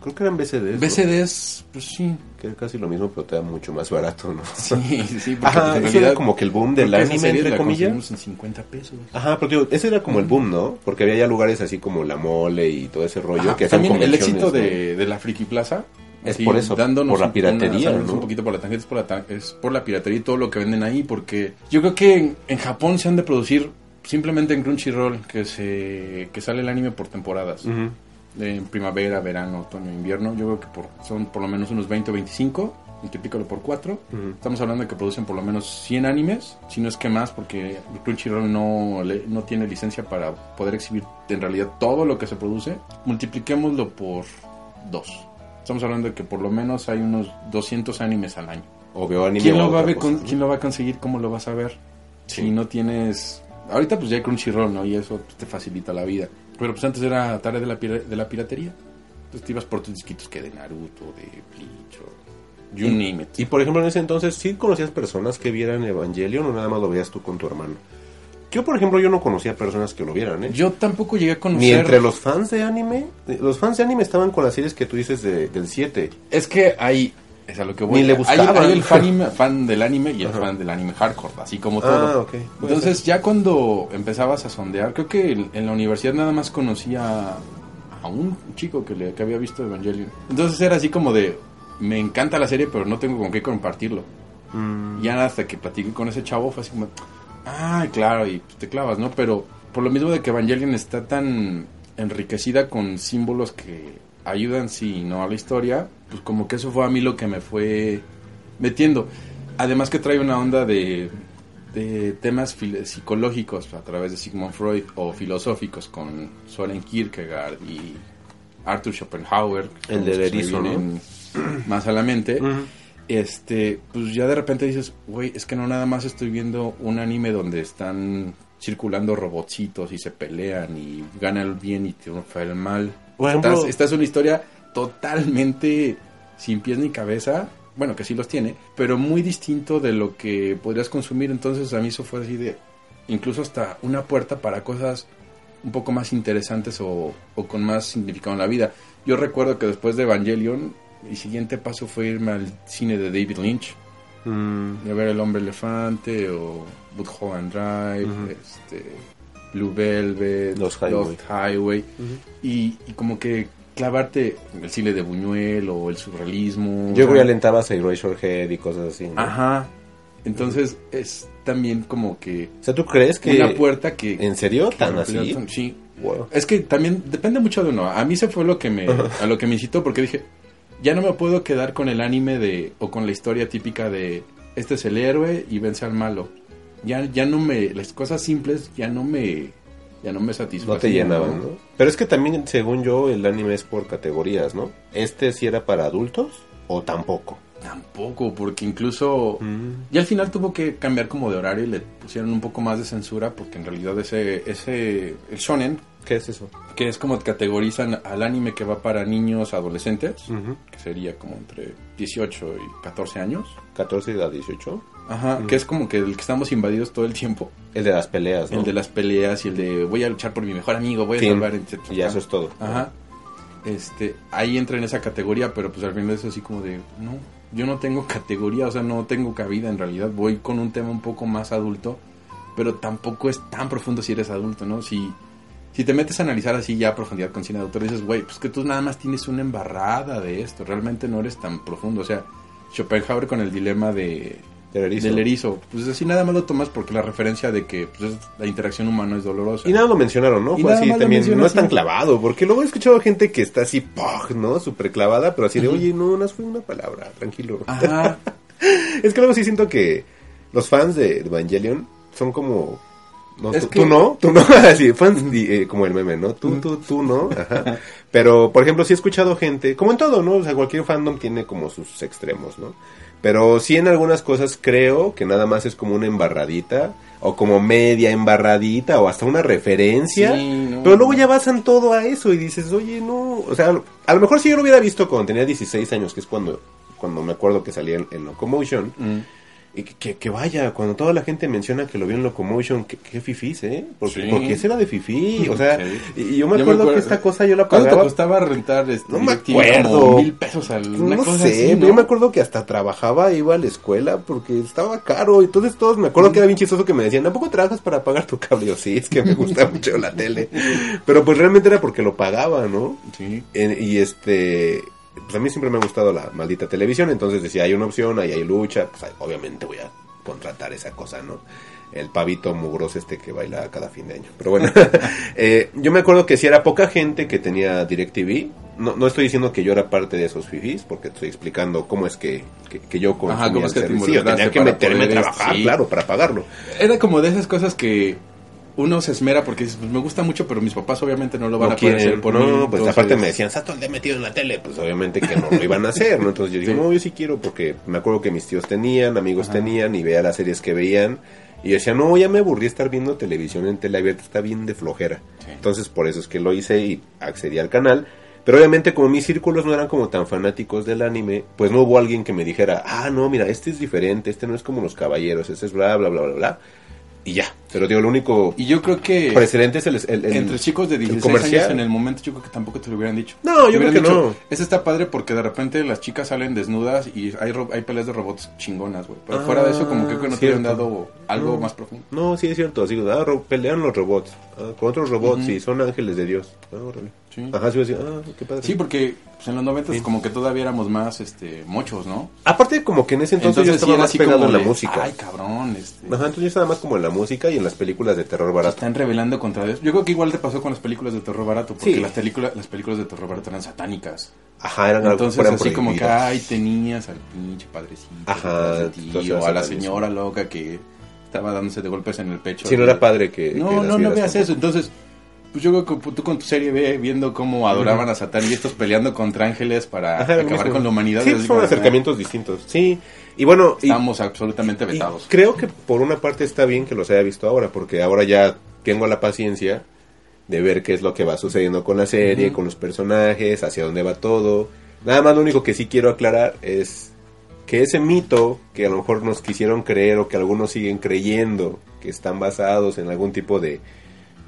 Creo que eran VCDs. ¿no? VCDs, pues sí. Que es casi lo mismo, pero te da mucho más barato, ¿no? Sí, sí, porque Ajá, en eso realidad era como que el boom del anime, entre la comillas. en 50 pesos. Ajá, pero digo, ese era como el boom, ¿no? Porque había ya lugares así como La Mole y todo ese rollo Ajá, que también el éxito ¿no? de, de la Friki Plaza Es por eso, dándonos por la piratería, una- ¿no? un poquito por la tangente es por la, es por la piratería y todo lo que venden ahí porque yo creo que en, en Japón se han de producir simplemente en Crunchyroll que se que sale el anime por temporadas Ujú. En primavera verano otoño invierno yo creo que por, son por lo menos unos 20 o 25 multiplícalo por 4 Ujú. Estamos hablando de que producen por lo menos 100 animes, si no es que más, porque Crunchyroll no, le- no tiene licencia para poder exhibir en realidad todo lo que se produce. Multipliquémoslo por 2. Estamos hablando de que por lo menos hay unos 200 animes al año. O veo anime ¿Quién lo, va a otra ver cosa, con- ¿no? ¿Quién lo va a conseguir? ¿Cómo lo vas a ver? Sí. Si no tienes... Ahorita pues ya hay Crunchyroll, ¿no? Y eso pues, te facilita la vida. Pero pues antes era tarea de la, de la piratería. Entonces te ibas por tus disquitos que de Naruto, de Bleach o... You name it. Y por ejemplo, en ese entonces, ¿sí conocías personas que vieran Evangelion o nada más lo veías tú con tu hermano? Yo, por ejemplo, yo no conocía personas que lo vieran, ¿eh? Yo tampoco llegué a conocer... Ni entre los fans de anime. Los fans de anime estaban con las series que tú dices de- del 7. Es que hay... Es a lo que voy. Ni le Hay- buscaban. Hay, el fan, fan del anime y el Ajá. fan del anime hardcore, así como todo. Ah, ok. Puede Entonces ser. ya cuando empezabas a sondear, creo que en, la universidad nada más conocía a un chico que, le, que había visto Evangelion. Entonces era así como de, me encanta la serie, pero no tengo con qué compartirlo. Mm. Ya hasta que platiqué con ese chavo fue así como, ah, claro, y te clavas, ¿no? Pero por lo mismo de que Evangelion está tan enriquecida con símbolos que ayudan, sí, ¿no? A la historia, pues como que eso fue a mí lo que me fue metiendo. Además que trae una onda de, de temas psicológicos a través de Sigmund Freud o filosóficos con Soren Kierkegaard y Arthur Schopenhauer. El me erizo, Más a la mente. Este, pues ya de repente dices, güey, es que no nada más estoy viendo un anime donde están circulando robotcitos y se pelean y gana el bien y triunfa el mal. Por ejemplo- Estás- esta es una historia totalmente sin pies ni cabeza, bueno, que sí los tiene, pero muy distinto de lo que podrías consumir. Entonces a mí eso fue así de, incluso hasta una puerta para cosas un poco más interesantes o, o con más significado en la vida. Yo recuerdo que después de Evangelion, mi siguiente paso fue irme al cine de David Lynch, Mm. de ver El Hombre Elefante o Mulholland Drive, este, Blue Velvet, Lost Highway. Highway, y, y como que clavarte el cine de Buñuel o el surrealismo. Yo creo que alentabas a Eraserhead y cosas así. ¿no? Ajá. Entonces es también como que O sea, ¿tú crees que una puerta que... en serio tan así? tan- Sí. Wow. Es que también depende mucho de uno. A mí se fue lo que me, a lo que me incitó porque dije, ya no me puedo quedar con el anime de, o con la historia típica de, este es el héroe y vence al malo. Ya, ya no me, las cosas simples ya no me, ya no me satisfacían. No te llenaban, ¿no? Pero es que también, según yo, el anime es por categorías, ¿no? ¿Este sí era para adultos o tampoco? Tampoco, porque incluso ya al final tuvo que cambiar como de horario y le pusieron un poco más de censura porque en realidad ese, ese, el shonen, ¿Qué es eso? que es como categorizan al anime que va para niños adolescentes, que sería como entre 18 y 14 años. 14 a 18. Ajá, que es como que el que estamos invadidos todo el tiempo. El de las peleas, ¿no? El de las peleas y el de voy a luchar por mi mejor amigo, voy a salvar, etc. Y eso es todo. Ajá. Este, ahí entra en esa categoría, pero pues al final es así como de, no, yo no tengo categoría, o sea, no tengo cabida en realidad. Voy con un tema un poco más adulto, pero tampoco es tan profundo si eres adulto, ¿no? Si, si te metes a analizar así ya a profundidad con cine de autor, dices, güey, pues que tú nada más tienes una embarrada de esto, realmente no eres tan profundo. O sea, Schopenhauer con el dilema de, Del erizo. del erizo, pues así nada más lo tomas porque la referencia de que pues, es- la interacción humana es dolorosa. Y nada lo mencionaron, ¿no? Y Fue así también. No es tan clavado, porque luego he escuchado gente que está así, ¡pog! ¿no? Súper clavada, pero así de, oye, no, no fue una palabra, tranquilo. Ajá. Es que luego sí siento que los fans de Evangelion son como... No, tú, que- tú no, tú no, así, fans eh, como el meme, ¿no? Tú, tú, tú no, ajá. Pero, por ejemplo, sí he escuchado gente, como en todo, ¿no? O sea, cualquier fandom tiene como sus extremos, ¿no? Pero sí en algunas cosas creo que nada más es como una embarradita, o como media embarradita, o hasta una referencia. Sí, no. Pero luego ya basan todo a eso y dices, oye, no, o sea, a lo mejor si yo lo hubiera visto cuando tenía 16 años, que es cuando, cuando me acuerdo que salía en, en Locomotion, Mm. Y que, vaya, cuando toda la gente menciona que lo vio en Locomotion, que, que fifís, ¿eh? Porque, Sí. porque ese era de fifí, o sea, y, y yo me acuerdo que esta cosa yo la ¿Cuánto te pagaba... costaba rentar este No me acuerdo. Mil pesos al no cosa sé, así, ¿no? yo me acuerdo que hasta trabajaba, iba a la escuela porque estaba caro. Entonces todos me acuerdo que era bien chistoso que me decían, ¿a poco trabajas para pagar tu cable? Y yo, sí, es que me gusta mucho la tele. Pero pues realmente era porque lo pagaba, ¿no? Sí. En- y este, pues a mí siempre me ha gustado la maldita televisión, entonces decía, hay una opción, ahí hay lucha, pues obviamente voy a contratar esa cosa, ¿no? El pavito mugroso este que baila cada fin de año. Pero bueno, eh, yo me acuerdo que si era poca gente que tenía DirecTV, no, no estoy diciendo que yo era parte de esos fifís, porque estoy explicando cómo es que, que, que yo consumía Ajá, cómo es el que servicio. Tenía que meterme a trabajar, sí. claro, para pagarlo. Era como de esas cosas que uno se esmera porque dices, pues me gusta mucho, pero mis papás obviamente no lo van no a poder quieren, hacer por no, mí. pues entonces- aparte me decían, todo el día metido en la tele, pues obviamente que no lo iban a hacer, ¿no? Entonces yo digo, Sí. no, yo sí quiero porque me acuerdo que mis tíos tenían, amigos tenían y veía las series que veían y yo decía, no, ya me aburrí estar viendo televisión en tele abierta, está bien de flojera. Sí. Entonces por eso es que lo hice y accedí al canal. Pero obviamente como mis círculos no eran como tan fanáticos del anime, pues no hubo alguien que me dijera, ah, no, mira, este es diferente, este no es como los caballeros, este es bla, bla, bla, bla, bla. Y ya. Pero digo, lo único Y yo creo que precedente es el, el- el- entre chicos de el 16 comercial. años en el momento yo creo que tampoco te lo hubieran dicho. No, Te yo creo que no. Eso está padre porque de repente las chicas salen desnudas y hay, ro- hay peleas de robots chingonas, güey. Pero Ah, fuera de eso como que creo que no te hubieran dado algo No. más profundo. No, sí es cierto. Así, ah, pelean los robots ah, con otros robots y son ángeles de Dios. Ah, órale. Sí. Ajá, sí, iba a decir, ah, qué padre. Sí, porque pues, en los 90 Sí. como que todavía éramos más este mochos, ¿no? Aparte, como que en ese entonces, yo sí estaba era más así pegado en la de, música. Ay, cabrón, este. Ajá, entonces yo estaba más como en la música y en las películas de terror barato. Están revelando contra Dios. Yo creo que igual te pasó con las películas de terror barato, porque Sí. las películas las películas de terror barato eran satánicas. Ajá, eran algo Entonces eran así como que ay, tenías al pinche padrecito, Ajá, entonces tío, a la señora loca que estaba dándose de golpes en el pecho. Sí, no era padre que... que No, las no, no veas eso. Entonces, pues yo creo que tú con tu serie ve viendo cómo adoraban a Satán y estos peleando contra ángeles para Ajá, acabar con la humanidad. Sí, son acercamientos distintos. Sí, y bueno... y- Estamos absolutamente y vetados. creo que por una parte está bien que los haya visto ahora, porque ahora ya tengo la paciencia de ver qué es lo que va sucediendo con la serie, con los personajes, hacia dónde va todo. Nada más lo único que sí quiero aclarar es que ese mito que a lo mejor nos quisieron creer o que algunos siguen creyendo que están basados en algún tipo de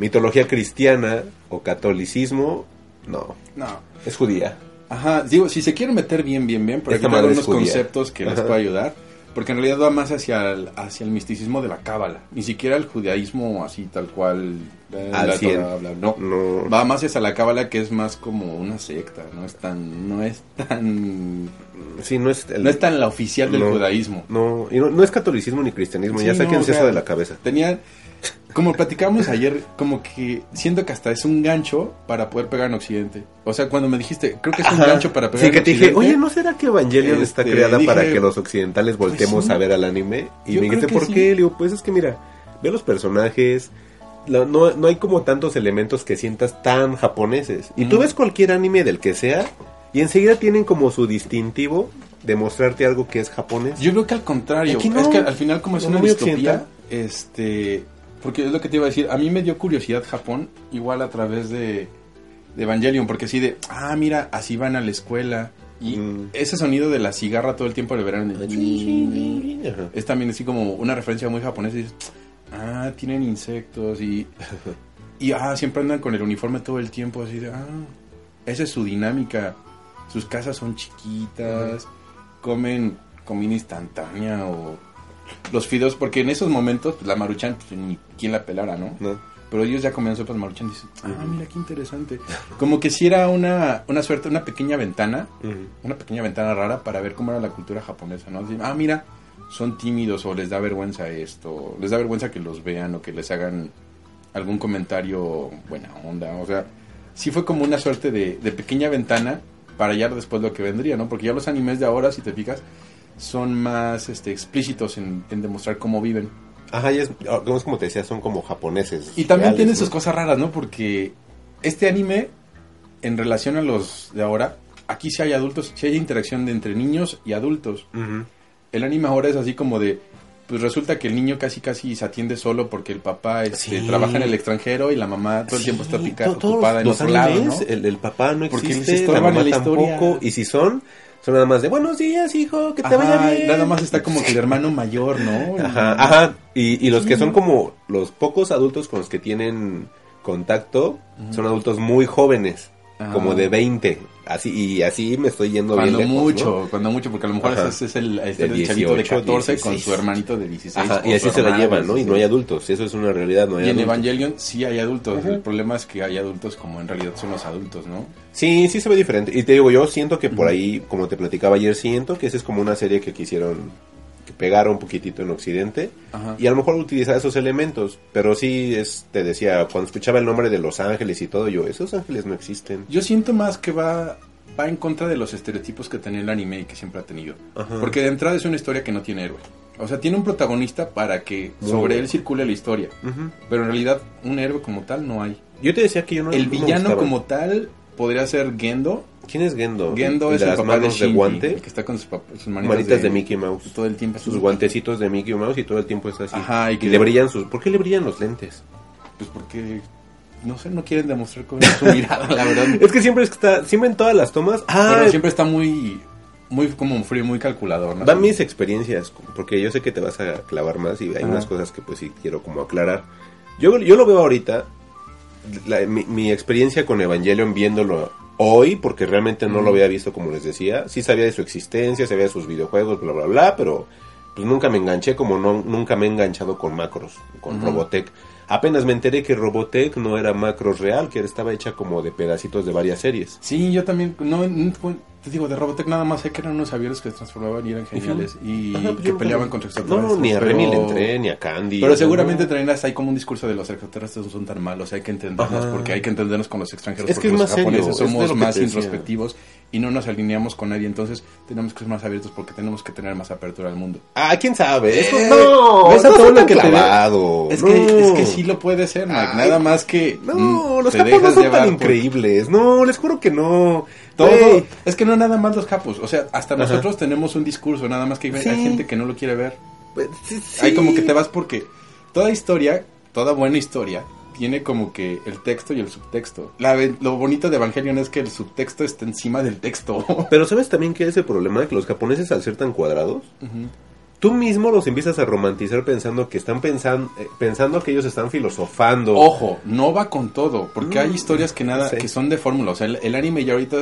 mitología cristiana o catolicismo, no, No. es judía. Ajá, digo, si se quieren meter bien, bien, bien, pero Esta aquí unos conceptos que les Ajá. puede ayudar, porque en realidad va más hacia el, hacia el misticismo de la cábala, ni siquiera el judaísmo así tal cual. eh, Al la bla, No, No. va más hacia la cábala que es más como una secta, no es tan, no es tan, Sí, no es el- no es tan la oficial del No. judaísmo. No, y no, no es catolicismo ni cristianismo, Sí, ya sáquense o sea, eso de la cabeza. Tenía, como platicábamos ayer, como que siento que hasta es un gancho para poder pegar en Occidente. O sea, cuando me dijiste, creo que es un Ajá. gancho para pegar Sí, en que te dije, oye, ¿no será que Evangelion está Este, creada para dije, que los occidentales voltemos sí. a ver al anime? Y Yo me dijiste, creo que ¿por sí. qué? Le digo, pues es que mira, ve los personajes, la- no, no hay como tantos elementos que sientas tan japoneses. Y tú Ujú. ves cualquier anime del que sea, y enseguida tienen como su distintivo de mostrarte algo que es japonés. Yo creo que al contrario, Aquí no. es que al final como es No, una muy distopía, occidental. este, porque es lo que te iba a decir, a mí me dio curiosidad Japón, igual a través de, de Evangelion, porque así de, ah, mira, así van a la escuela, y Mm. ese sonido de la cigarra todo el tiempo le verán, Ajá. es también así como una referencia muy japonesa, y dices, ah, tienen insectos, y, y ah, siempre andan con el uniforme todo el tiempo, así de, ah, esa es su dinámica, sus casas son chiquitas, comen comida instantánea o los fideos, porque en esos momentos pues, la maruchan, pues ni quien la pelara, ¿no? ¿No? Pero ellos ya comían sopas maruchan y dicen, ah, mira qué interesante. Como que si era una, una suerte, una pequeña ventana, una pequeña ventana rara para ver cómo era la cultura japonesa, ¿no? Ah, mira, son tímidos o les da vergüenza esto, les da vergüenza que los vean o que les hagan algún comentario buena onda, o sea, sí fue como una suerte de, de pequeña ventana para ya después lo que vendría, ¿no? Porque ya los animes de ahora, si te fijas, son más este, explícitos en, en demostrar cómo viven. Ajá, y es, ah, es como te decía, son como japoneses. Y también reales, tiene ¿no? sus cosas raras, ¿no? Porque este anime, en relación a los de ahora, aquí sí hay adultos, sí hay interacción de entre niños y adultos. El anime ahora es así como de, pues resulta que el niño casi casi se atiende solo porque el papá este, Sí. trabaja en el extranjero y la mamá todo el tiempo está pica- ocupada en otro lado, ¿no? el, el papá no Porque existe, la mamá la tampoco, y si son, son nada más de buenos días, hijo, que te Ajá, vaya bien. nada más está como que el hermano mayor, ¿no? Ajá, ajá, y, y los que son como los pocos adultos con los que tienen contacto, son adultos muy jóvenes, como de 20, así, y así me estoy yendo Cuando bien lejos, mucho, ¿no? cuando mucho, porque a lo mejor ese es el, este De es el chavito de 18, 14 con 16. su hermanito de 16. Ajá, o y así se la llevan, ¿no? Y no hay 16. adultos, eso es una realidad, no hay Y en. Evangelion sí hay adultos. El problema es que hay adultos como en realidad son los adultos, ¿no? Sí, sí se ve diferente. Y te digo, yo siento que por ahí, como te platicaba ayer, siento que esa es como una serie que quisieron que pegara un poquitito en Occidente. Ajá. Y a lo mejor utilizar esos elementos. Pero sí, es, te decía, cuando escuchaba el nombre de Los Ángeles y todo, yo, esos ángeles no existen. Yo siento más que va, va en contra de los estereotipos que tenía el anime y que siempre ha tenido. Ajá. Porque de entrada es una historia que no tiene héroe. O sea, tiene un protagonista para que Muy sobre bueno. él circule la historia. Pero en realidad un héroe como tal no hay. Yo te decía que yo no el no villano como tal podría ser Gendo. ¿Quién es Gendo? Gendo ¿El es de el las papá de manos de Shinji, guante. el que está con sus, sus manitas, Manitas de, Mickey Mouse. Todo el tiempo Sus así. guantecitos de Mickey Mouse y todo el tiempo está así. Ajá, y y, que- le brillan sus... ¿Por qué le brillan los lentes? Pues porque, no sé, no quieren demostrar con su mirada, la verdad. Es que siempre está... Siempre en todas las tomas... Ah, Pero siempre está muy, muy como frío, muy calculador, ¿no? Van mis experiencias, porque yo sé que te vas a clavar más y hay Ajá. unas cosas que pues sí quiero como aclarar. Yo, yo lo veo ahorita, la- mi, mi experiencia con Evangelion viéndolo hoy, porque realmente no lo había visto como les decía, sí sabía de su existencia, sabía de sus videojuegos, bla, bla, bla, pero pues nunca me enganché como no, nunca me he enganchado con Macros, con. Robotech. Apenas me enteré que Robotech no era Macros real, que estaba hecha como de pedacitos de varias series. Sí, yo también, no, te digo, de Robotech nada más sé que eran unos aviones que se transformaban y eran geniales y Ajá, pues que peleaban nunca- contra extraterrestres. No, ni a pero- Remy le entré, ni a Candy. Pero seguramente no. hasta hay como un discurso de los extraterrestres no son tan malos, hay que entendernos Ajá. porque hay que entendernos con los extranjeros Es que porque es los serio, japoneses es somos que más te introspectivos y no nos alineamos con nadie, entonces tenemos que ser más abiertos porque tenemos que tener más apertura al mundo. Ah, quién sabe. Eso- Eh, no, ¿ves a no todo lo que te clavado. Es no. que, es que sí lo puede ser, Mike, Ay, nada más que No, mm, los te japos no son tan increíbles. No, les juro que no. Todo, es que no nada más los japos, o sea, hasta Ajá. nosotros tenemos un discurso, nada más que hay, gente que no lo quiere ver. pues, sí, Hay como que te vas porque toda historia, toda buena historia, tiene como que el texto y el subtexto. La, ve- lo bonito de Evangelion es que el subtexto está encima del texto. Pero ¿sabes también que es el problema? Que los japoneses al ser tan cuadrados, tú mismo los empiezas a romantizar pensando que están pensando, pensando que ellos están filosofando. Ojo, no va con todo, porque Mm, hay historias que nada, sí. que son de fórmula. O sea, el, el anime ya ahorita,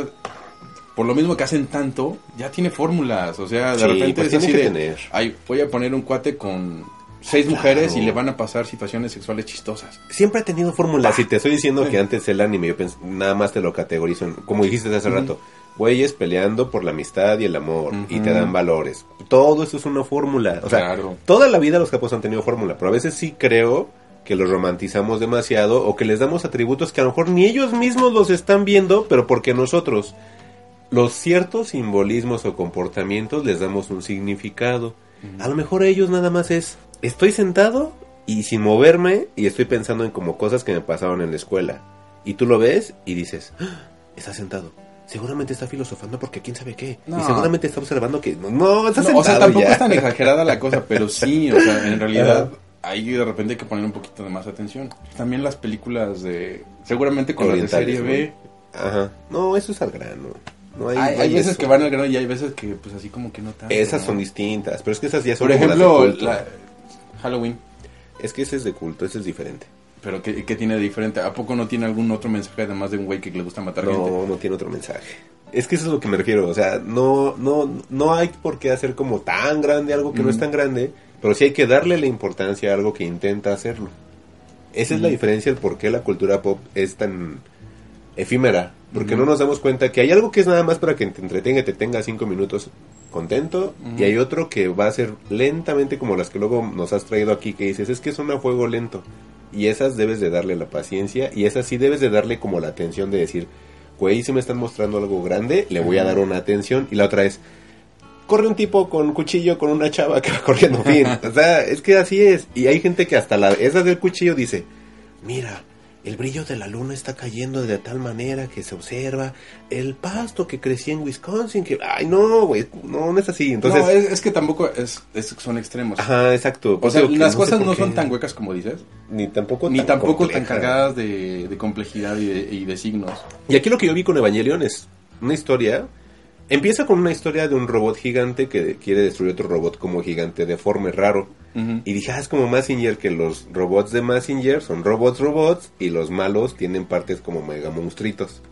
por lo mismo que hacen tanto, ya tiene fórmulas. O sea, de Sí, repente pues es tiene así que de, tener. ay, voy a poner un cuate con seis Claro. mujeres y le van a pasar situaciones sexuales chistosas. Siempre ha tenido fórmulas. Y te estoy diciendo que antes el anime, yo nada más te lo categorizo, en- como dijiste hace rato, güeyes peleando por la amistad y el amor. Y te dan valores. Todo eso es una fórmula. O sea, Claro. toda la vida los capos han tenido fórmula. Pero a veces sí creo que los romantizamos demasiado o que les damos atributos que a lo mejor ni ellos mismos los están viendo, pero porque nosotros los ciertos simbolismos o comportamientos les damos un significado. A lo mejor ellos nada más es, estoy sentado y sin moverme y estoy pensando en como cosas que me pasaron en la escuela. Y tú lo ves y dices, "Ah, está sentado. Seguramente está filosofando porque quién sabe qué. No. Y seguramente está observando que no, no está No, o sea, tampoco ya". es tan exagerada la cosa, pero sí, o sea, en realidad ahí de repente hay que poner un poquito de más atención. También las películas de, seguramente con las de serie B, ¿no? Ajá. No, eso es al grano. No hay, hay, no hay veces eso. que van al grano y hay veces que pues así como que no tanto. Esas ¿no? son distintas, pero es que esas ya son Por como las de ejemplo, culto. la- Halloween, Es que ese es de culto, ese es diferente. Pero ¿qué, qué tiene de diferente? ¿A poco no tiene algún otro mensaje además de un güey que le gusta matar gente? No, no tiene otro mensaje. Es que eso es lo que me refiero, o sea, no, no, no hay por qué hacer como tan grande algo que no es tan grande, pero sí hay que darle la importancia a algo que intenta hacerlo. Esa es la diferencia del por qué la cultura pop es tan efímera, porque no nos damos cuenta que hay algo que es nada más para que te entretenga y te tenga cinco minutos contento, y hay otro que va a ser lentamente como las que luego nos has traído aquí, que dices, es que son a fuego lento, y esas debes de darle la paciencia, y esas sí debes de darle como la atención de decir, güey, si me están mostrando algo grande, le voy a dar una atención, y la otra es, corre un tipo con cuchillo con una chava que va corriendo, fin. O sea, es que así es. Y hay gente que hasta la esa del cuchillo dice, mira, el brillo de la luna está cayendo de tal manera que se observa el pasto que crecía en Wisconsin, que, ay, no, güey, no, no es así. Entonces, no, es, es que tampoco es, es- son extremos. ajá, exacto. O Pues sea, las cosas no son tan huecas como dices, Ni tampoco ni tampoco tan cargadas de, de complejidad y de, y de signos. Y aquí lo que yo vi con Evangelion es una historia. Empieza con una historia de un robot gigante que quiere destruir otro robot como gigante deforme, raro. Y dije, ah, es como Massinger, que los robots de Massinger son robots robots y los malos tienen partes como mega monstruitos.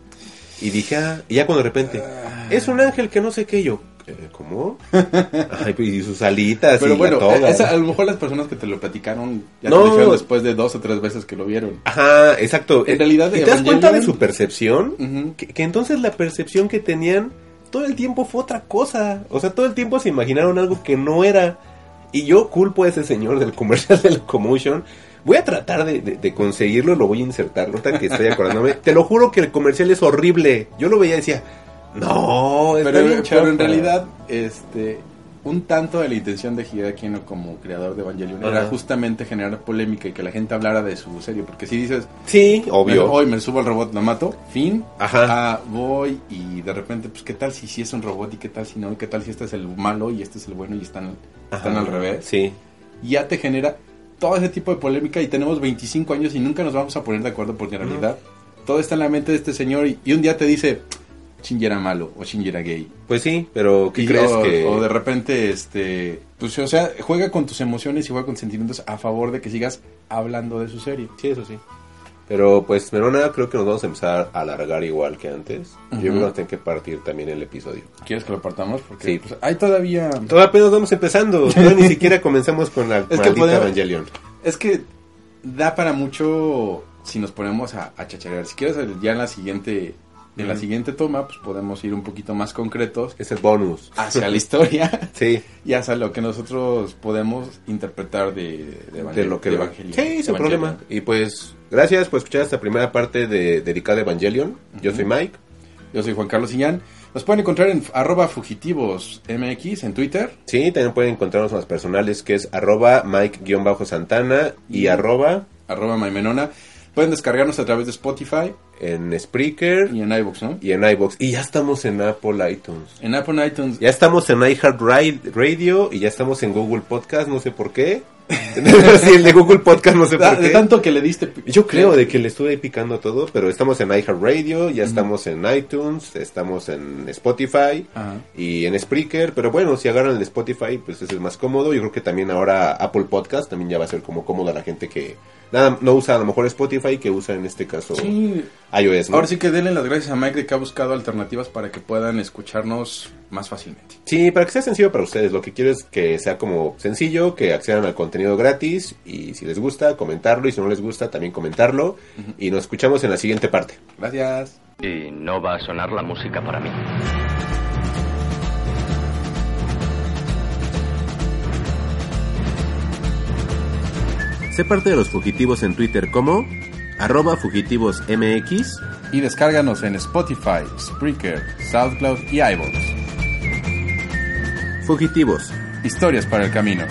Y dije, ah, y ya cuando de repente, es un ángel que no sé qué, yo, "Eh, ¿cómo? Ay, pues, y sus alitas Pero y bueno, la toga. esa- a lo mejor las personas que te lo platicaron ya No. te lo dijeron después de dos o tres veces que lo vieron. Ajá, exacto. En realidad, ¿Y te das cuenta de su percepción? Que entonces la percepción que tenían todo el tiempo fue otra cosa. O sea, todo el tiempo se imaginaron algo que no era. Y yo culpo a ese señor del comercial de Locomotion. Voy a tratar de, de- de conseguirlo, lo voy a insertar. Ahorita que estoy acordándome. Te lo juro que el comercial es horrible. Yo lo veía y decía, no, está Pero, bien pero en chafa". realidad, este, un tanto de la intención de Hideaki Anno como creador de Evangelion era justamente generar polémica y que la gente hablara de su serie. Porque si dices, Sí, obvio. "Me- hoy me subo al robot, lo mato, fin, Ajá. ah, voy y de repente, pues, ¿qué tal si sí es un robot y qué tal si no? ¿Y qué tal si este es el malo y este es el bueno y están, están al revés? Sí. Ya te genera todo ese tipo de polémica y tenemos 25 años y nunca nos vamos a poner de acuerdo porque en realidad todo está en la mente de este señor y, y un día te dice, Shinji era malo o Shinji era gay. Pues sí, pero ¿qué Y- crees o, que...? o de repente, este, pues, o sea, juega con tus emociones y juega con sentimientos a favor de que sigas hablando de su serie. Sí, eso sí. Pero pues, Merona, creo que nos vamos a empezar a alargar igual que antes. Yo creo que vamos a tener que partir también el episodio. ¿Quieres que lo partamos? Porque Sí. pues, hay todavía... Todavía apenas vamos empezando. Todavía ni siquiera comenzamos con la que maldita podemos- Evangelion. Es que da para mucho si nos ponemos a, a chacharear. Si quieres, ya en la siguiente en la siguiente toma, pues podemos ir un poquito más concretos Es el bonus. hacia la historia Sí, y hacia lo que nosotros podemos interpretar de, de, de lo que de Evangelion. Sí, De sin problema. Y pues, gracias por escuchar esta primera parte de dedicada a Evangelion. Yo soy Mike. Yo soy Juan Carlos Iñán. Nos pueden encontrar en arroba fugitivos MX en Twitter. Sí, también pueden encontrarnos en las personales que es arroba Mike-Santana y arroba arroba Maimenona. Pueden descargarnos a través de Spotify en Spreaker y en iVoox, ¿no? y en iBox. Y ya estamos en Apple iTunes. En Apple iTunes. Ya estamos en iHeartRadio y ya estamos en Google Podcast, no sé por qué. sí, el de Google Podcast, no sé Da- por de qué. tanto que le diste... Yo creo de que le estuve picando todo, pero estamos en iHeartRadio, ya estamos en iTunes, estamos en Spotify Ajá. y en Spreaker, pero bueno, si agarran el de Spotify, pues es más cómodo. Yo creo que también ahora Apple Podcast también ya va a ser como cómodo a la gente que nada no usa a lo mejor Spotify, que usa en este caso Sí. iOS, ¿no? Ahora sí que denle las gracias a Mike de que ha buscado alternativas para que puedan escucharnos más fácilmente. Sí, para que sea sencillo para ustedes. Lo que quiero es que sea como sencillo, que accedan al contenido gratis y si les gusta, comentarlo y si no les gusta, también comentarlo. Y nos escuchamos en la siguiente parte. Gracias. Y no va a sonar la música para mí. Sé parte de los fugitivos en Twitter como arroba fugitivosmx. Y descárganos en Spotify, Spreaker, SoundCloud y iVoox. Fugitivos. Historias para el camino.